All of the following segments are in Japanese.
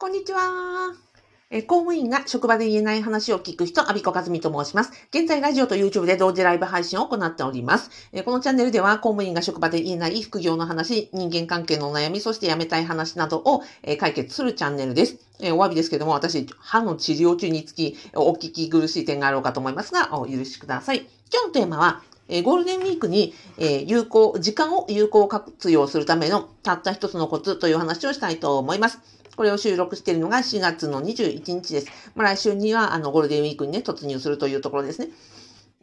こんにちは。え公務員が職場で言えない話を聞く人、アビコカズミと申します。現在、ラジオと YouTube で同時ライブ配信を行っております。えこのチャンネルでは、公務員が職場で言えない副業の話、人間関係のお悩み、そして辞めたい話などを、え解決するチャンネルです。えお詫びですけども、私、歯の治療中につき、お聞き苦しい点があろうかと思いますが、お許しください。今日のテーマは、えゴールデンウィークに、え有効、時間を有効活用するためのたった一つのコツという話をしたいと思います。これを収録しているのが4月の21日です。まあ、来週にはあのゴールデンウィークにね、突入するというところですね。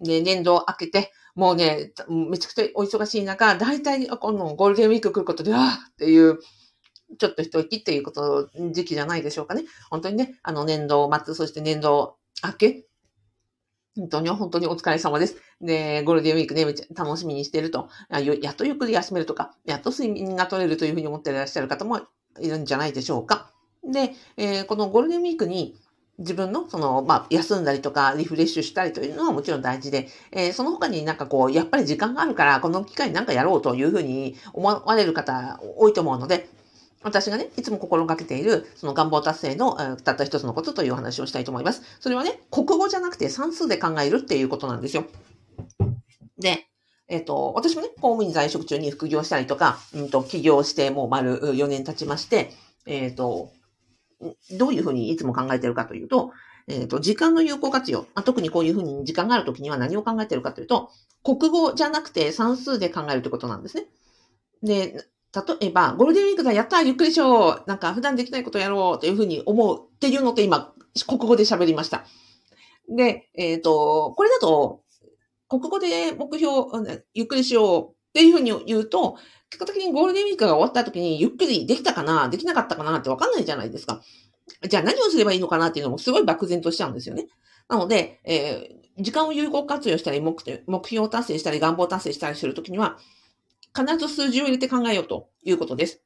で、年度を明けて、もうね、めちゃくちゃお忙しい中、大体このゴールデンウィーク来ることで、ああっていう、ちょっと一息っていうこと、時期じゃないでしょうかね。本当にね、あの年度末、そして年度明け、本当に本当にお疲れ様です。で、ゴールデンウィークね、めっちゃ楽しみにしていると。やっとゆっくり休めるとか、やっと睡眠が取れるというふうに思っていらっしゃる方もいるんじゃないでしょうか。で、えーこのゴールデンウィークに自分のその、まあ、休んだりとかリフレッシュしたりというのはもちろん大事で、えーその他になんかこう、やっぱり時間があるから、この機会になんかやろうというふうに思われる方多いと思うので、私がね、いつも心がけている、その願望達成の、えーたった一つのことというお話をしたいと思います。それはね、国語じゃなくて算数で考えるっていうことなんですよ。で、えっ、と、私もね、公務員在職中に副業したりとか、うんと、起業してもう丸4年経ちまして、えっ、と、どういうふうにいつも考えてるかというと、えっ、と、時間の有効活用、まあ、特にこういうふうに時間があるときには何を考えてるかというと、国語じゃなくて算数で考えるということなんですね。で、例えば、ゴールデンウィークだ、やったゆっくりしようなんか普段できないことやろうというふうに思うっていうのって今、国語で喋りました。で、えっ、と、これだと、国語で目標、ゆっくりしようっていうふうに言うと、結果的にゴールデンウィークが終わった時にゆっくりできたかな、できなかったかなってわかんないじゃないですか。じゃあ何をすればいいのかなっていうのもすごい漠然としちゃうんですよね。なので、えー時間を有効活用したり目、目標を達成したり、願望を達成したりするときには、必ず数字を入れて考えようということです。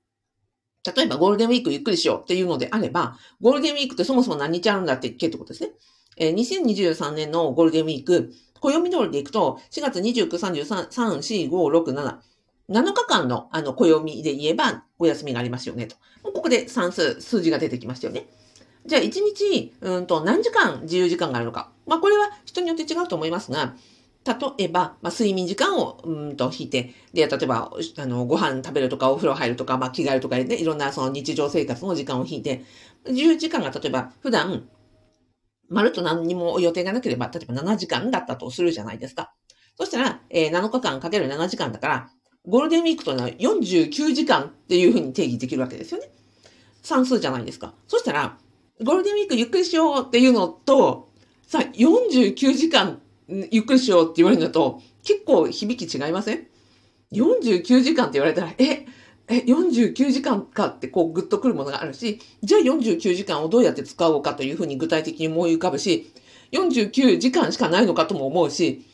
例えば、ゴールデンウィークゆっくりしようっていうのであれば、ゴールデンウィークってそもそも何日あるんだって言ってことですね。えー2023年のゴールデンウィーク、暦通りでいくと、4月29、33、3、4、5、6、7、7日間のあの暦で言えばお休みがありますよねと。ここで算数、数字が出てきましたよね。じゃあ、1日、うんと、何時間自由時間があるのか。まあ、これは人によって違うと思いますが、例えば、まあ、睡眠時間を、うんと、引いて、で、例えば、あの、ご飯食べるとか、お風呂入るとか、まあ、着替えるとかね、いろんなその日常生活の時間を引いて、自由時間が例えば、普段、まるっと何にも予定がなければ、例えば7時間だったとするじゃないですか。そしたら、えー7日間かける7時間だから、ゴールデンウィークというのは49時間っていうふうに定義できるわけですよね。算数じゃないですか。そしたら、ゴールデンウィークゆっくりしようっていうのと、さ、49時間ゆっくりしようって言われるのと、結構響き違いません ?49 時間って言われたら、え、え、49時間かってこうグッとくるものがあるし、じゃあ49時間をどうやって使おうかというふうに具体的に思い浮かぶし、49時間しかないのかとも思うし、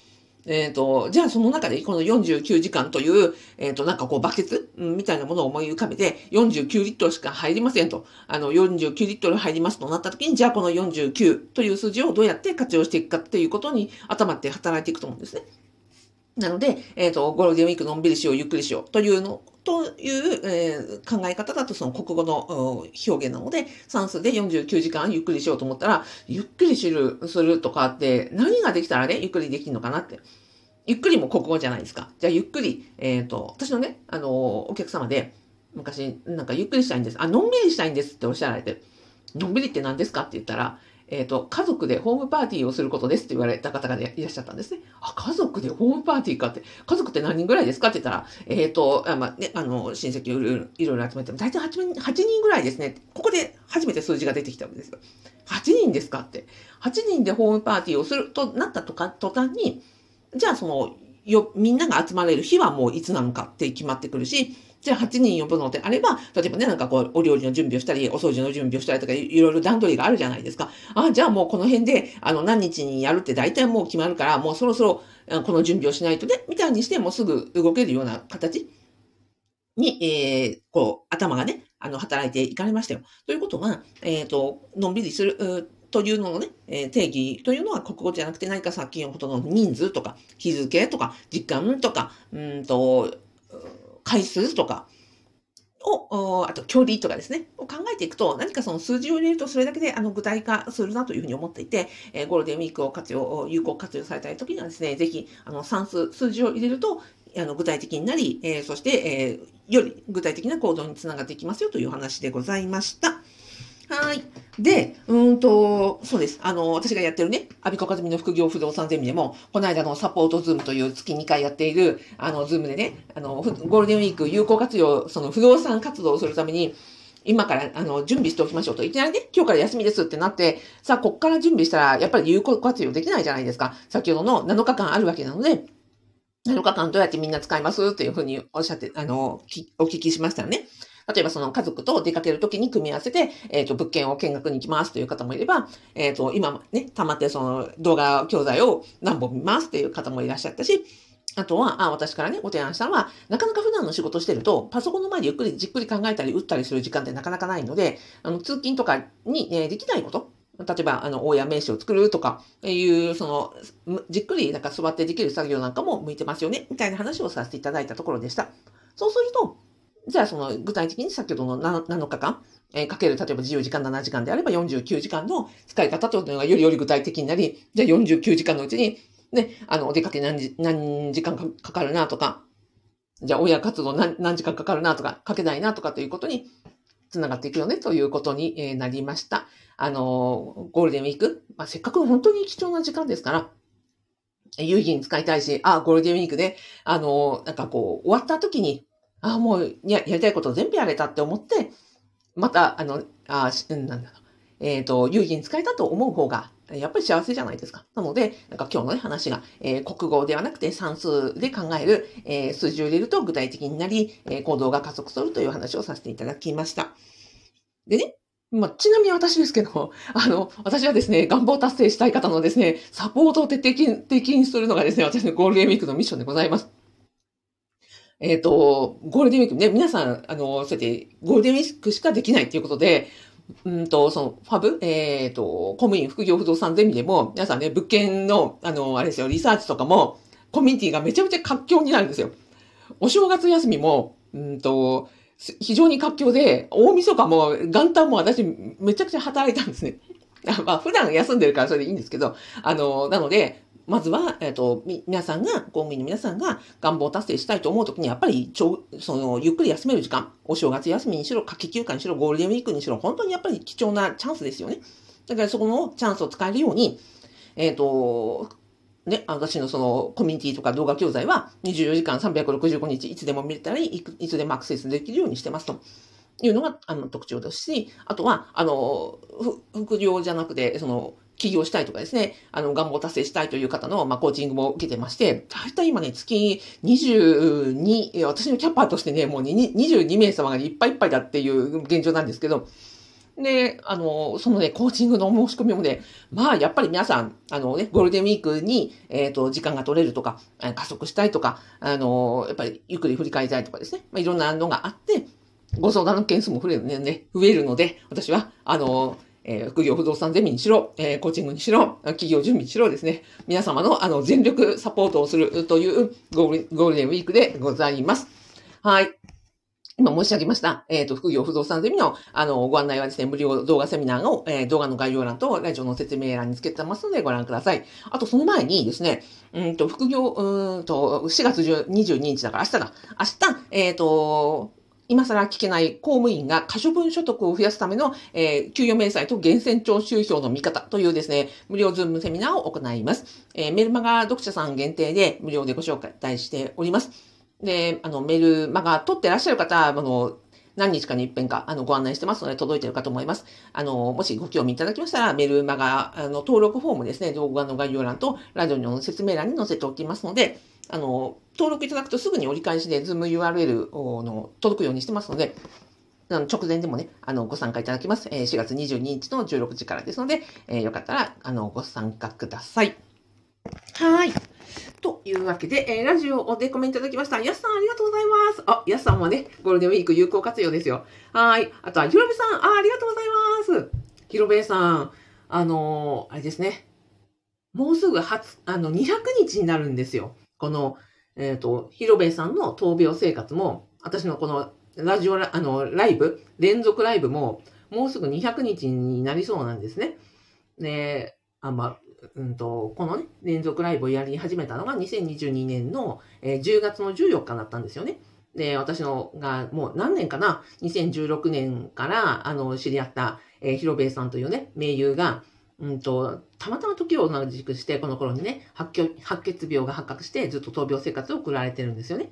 えっ、と、じゃあその中でこの49時間という、えっ、と、なんかこうバケツ？みたいなものを思い浮かべて、49リットルしか入りませんと。あの、49リットル入りますとなった時に、じゃあこの49という数字をどうやって活用していくかっていうことに頭って働いていくと思うんですね。なので、えっ、と、ゴールデンウィークのんびりしよう、ゆっくりしようというの、という、えー考え方だとその国語の表現なので、算数で49時間ゆっくりしようと思ったら、ゆっくりする、するとかって何ができたらね、ゆっくりできるのかなって。ゆっくりも国語じゃないですか。じゃあゆっくり、えっ、と、私のね、あの、お客様で、昔、なんかゆっくりしたいんです。あ、のんびりしたいんですっておっしゃられて、のんびりって何ですかって言ったら、えっ、と、家族でホームパーティーをすることですって言われた方がいらっしゃったんですね。あ、家族でホームパーティーかって、家族って何人ぐらいですかって言ったら、えっ、と、あまあね、あの、親戚いろいろ集めても、大体 8, 人8人ぐらいですね。ここで初めて数字が出てきたんですよ。8人ですかって。8人でホームパーティーをするとなったとか、途端に、じゃあその、よ、みんなが集まれる日はもういつなのかって決まってくるし、じゃあ8人呼ぶのであれば、例えばね、なんかこう、お料理の準備をしたり、お掃除の準備をしたりとか、いろいろ段取りがあるじゃないですか。あ、じゃあもうこの辺で、あの、何日にやるって大体もう決まるから、もうそろそろ、この準備をしないとね、みたいにして、もうすぐ動けるような形に、えー、こう、頭がね、あの、働いていかれましたよ。ということは、えっ、と、のんびりする、というののね、えー定義というのは国語じゃなくて何かさっきのことの人数とか、日付とか、時間とか、うんと、回数とかを、あと距離とかですね、を考えていくと、何かその数字を入れるとそれだけであの具体化するなというふうに思っていて、えー、ゴールデンウィークを活用、有効活用されたい時にはですね、ぜひ、あの、算数、数字を入れると、あの、具体的になり、えー、そして、え、より具体的な行動につながっていきますよという話でございました。はい。で、うんと、そうです。あの、私がやってるね、アビコカズミの副業不動産ゼミでも、この間のサポート Zoom という月2回やっている、あの、 Zoom でね、あの、ゴールデンウィーク有効活用、その不動産活動をするために、今から、あの、準備しておきましょうと。いきなりね、今日から休みですってなって、さあ、こっから準備したら、やっぱり有効活用できないじゃないですか。先ほどの7日間あるわけなので、7日間どうやってみんな使いますっていうふうにおっしゃって、あの、お聞きしましたらね。例えばその家族と出かけるときに組み合わせて、えっ、ー、と、物件を見学に行きますという方もいれば、えっ、ー、と、今ね、溜まってその動画教材を何本見ますっていう方もいらっしゃったし、あとは、あ、私からね、ご提案したのは、なかなか普段の仕事してると、パソコンの前でゆっくりじっくり考えたり打ったりする時間ってなかなかないので、あの、通勤とかに、ね、できないこと。例えば、あの、大家名刺を作るとか、いう、その、じっくりなんか座ってできる作業なんかも向いてますよね、みたいな話をさせていただいたところでした。そうすると、じゃあその具体的に先ほどの 7, 日間、えー、かける例えば自由時間7時間であれば49時間の使い方というのがよりより具体的になり、じゃあ49時間のうちに、ね、あの、お出かけ何時何時間かかるなとか、じゃあ親活動何何時間かかるなとか、かけないなとかということにつながっていくよねということになりました。あの、ゴールデンウィーク、まあ、せっかく本当に貴重な時間ですから、有意義に使いたいし、あ、ゴールデンウィークで、あの、なんかこう、終わった時に、あもうややりたいこと全部やれたって思って、また、あの、あなんだ。えっ、ー、と、有意義に使えたと思う方が、やっぱり幸せじゃないですか。なので、なんか今日のね、話が、えー、国語ではなくて算数で考える、えー、数字を入れると具体的になり、え、行動が加速するという話をさせていただきました。でね、まあ、ちなみに私ですけど、あの、私はですね、願望達成したい方のですね、サポートを徹底的にするのがですね、私のゴールデンウィークのミッションでございます。えっ、ー、と、ゴールデンウィークね、皆さん、あの、そうやってゴールデンウィークしかできないっていうことで、うんと、その、ファブ、えっ、ー、と、公務員副業不動産ゼミでも、皆さんね、物件の、あの、あれですよ、リサーチとかも、コミュニティがめちゃめちゃ活況になるんですよ。お正月休みも、うんと、非常に活況で、大晦日も元旦も私めちゃくちゃ働いたんですね。まあ普段休んでるからそれでいいんですけど、あの、なので、まずは、えっ、ー、と、皆さんが、公務員の皆さんが願望達成したいと思うときに、やっぱり、その、ゆっくり休める時間、お正月休みにしろ、夏季休暇にしろ、ゴールデンウィークにしろ、本当にやっぱり貴重なチャンスですよね。だからそこのチャンスを使えるように、えっ、ー、と、ね、私のそのコミュニティとか動画教材は24時間365日いつでも見れたり、いつでもアクセスできるようにしてますと。いうのが、あの、特徴ですし、あとは、あの、副業じゃなくて、その、起業したいとかですね、あの、願望達成したいという方の、まあ、コーチングも受けてまして、だいたい今ね、月22、私のキャパーとしてね、もう22名様がいっぱいいっぱいだっていう現状なんですけど、で、あの、そのね、コーチングの申し込みもね、まあ、やっぱり皆さん、あのね、ゴールデンウィークに、えっ、ー、と、時間が取れるとか、加速したいとか、あの、やっぱりゆっくり振り返りたいとかですね、まあ、いろんなのがあって、ご相談の件数も増えるね、増えるので、私は、あの、えー、副業不動産ゼミにしろ、えー、コーチングにしろ、企業準備にしろですね、皆様のあの全力サポートをするというゴールデンウィークでございます。はい。今申し上げました、えっ、ー、と、副業不動産ゼミの、あの、ご案内はですね、無料動画セミナーを、えー、動画の概要欄とラジオの説明欄につけてますのでご覧ください。あと、その前にですね、うんと、副業、うんと、4月22日だから明日だ。明日、えっ、ー、と、今更聞けない公務員が可処分所得を増やすための、えー、給与明細と源泉徴収票の見方というですね、無料ズームセミナーを行います。えー、メルマガ読者さん限定で無料でご紹介しております。で、あの、メルマガ取ってらっしゃる方、あの、何日かに一遍か、あの、ご案内してますので、届いてるかと思います。あの、もしご興味いただきましたら、メルマガ、あの、登録フォームですね、動画の概要欄と、ラジオの説明欄に載せておきますので、あの、登録いただくとすぐに折り返しで Zoom URL の届くようにしてますので、あの直前でもね、あの、ご参加いただきます。えー、4月22日の16時からですので、えー、よかったら、あの、ご参加ください。はい。というわけで、えー、ラジオでコメントいただきました。やすさん、ありがとうございます。あ、やすさんもね、ゴールデンウィーク有効活用ですよ。はい。あとは、ひろべさん、あ、ありがとうございます。ひろべさん、あのー、あれですね。もうすぐ初、あの、200日になるんですよ。この、えっ、ー、と、広部さんの闘病生活も、私のこのラジオラ、あの、ライブ、連続ライブも、もうすぐ200日になりそうなんですね。で、あん、ま、うんと、このね、連続ライブをやり始めたのが2022年の、えー、10月の14日だったんですよね。で、私のがもう何年かな ?2016 年からあの知り合った、えー、広兵衛さんというね、名優が、うんと、たまたま時を同じくして、この頃にね、白血病が発覚して、ずっと闘病生活を送られてるんですよね。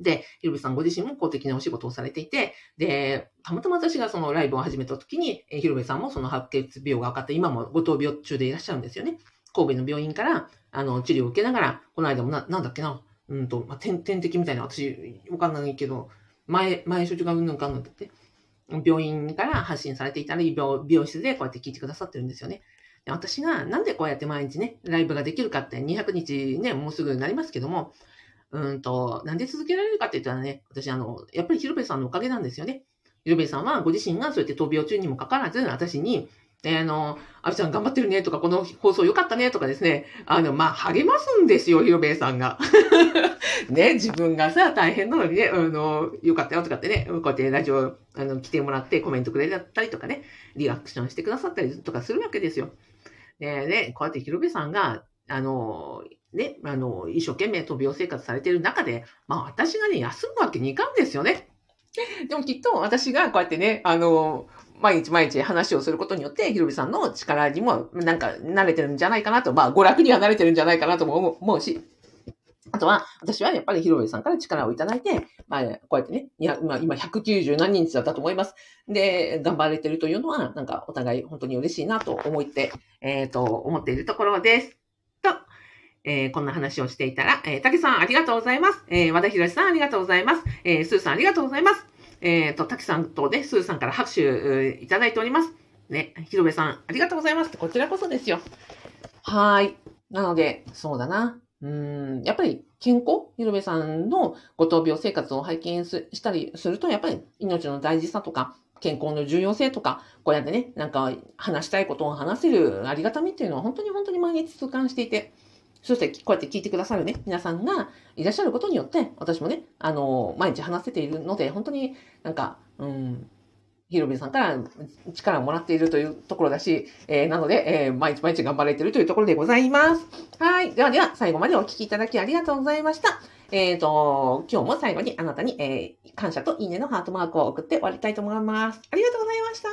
で、ひろべさんご自身も公的なお仕事をされていて、で、たまたま私がそのライブを始めた時に、ひろべさんもその白血病が分かって、今もご闘病中でいらっしゃるんですよね。神戸の病院から、あの、治療を受けながら、この間もな、なんだっけな、うんと、まあ、点、点滴みたいな、私、わかんないけど、前、前処置がうんぬんかんぬんだって、病院から発信されていたり、病、病室でこうやって聞いてくださってるんですよね。で私がなんでこうやって毎日ね、ライブができるかって200日ね、もうすぐになりますけども、うんと、なんで続けられるかって言ったらね、私あの、やっぱり広部さんのおかげなんですよね。広部さんはご自身がそうやって闘病中にもかかわらず、私に、えあの、アビちゃん頑張ってるねとか、この放送良かったねとかですね、あの、まあ、励ますんですよ、広部さんが。ね、自分がさ、大変なのにね、あの、よかったよとかってね、こうやってラジオ、あの、来てもらってコメントくれたりとかね、リアクションしてくださったりとかするわけですよ。で、ね、こうやって広部さんが、あの、ね、あの、一生懸命闘病生活されてる中で、まあ私がね、休むわけにいかんですよね。でもきっと私がこうやってね、あの、毎日毎日話をすることによって、ひろびさんの力にもなんか慣れてるんじゃないかなと、まあ娯楽には慣れてるんじゃないかなとも思うし、あとは、私はやっぱりひろびさんから力をいただいて、まあ、こうやってね、いや、今、今190何日だったと思います。で、頑張れてるというのは、なんかお互い本当に嬉しいなと思って、えっ、ー、と、思っているところです。えー、こんな話をしていたら、えー、竹さんありがとうございます。えー、和田博さんありがとうございます。えー、スーさんありがとうございます。えっ、ー、と、竹さんとね、スーさんから拍手いただいております。ね、広部さんありがとうございます。こちらこそですよ。はい。なので、そうだな。うん、やっぱり健康？広部さんのご闘病生活を拝見したりすると、やっぱり命の大事さとか、健康の重要性とか、こうやってね、なんか話したいことを話せるありがたみっていうのは本当に本当に毎日痛感していて、そして、こうやって聞いてくださるね、皆さんがいらっしゃることによって、私もね、あの、毎日話せているので、本当になんか、うん、ヒロビさんから力をもらっているというところだし、えー、なので、えー、毎日毎日頑張れているというところでございます。はい。ではでは、最後までお聞きいただきありがとうございました。えっ、ー、と、今日も最後にあなたに、え、感謝といいねのハートマークを送って終わりたいと思います。ありがとうございました。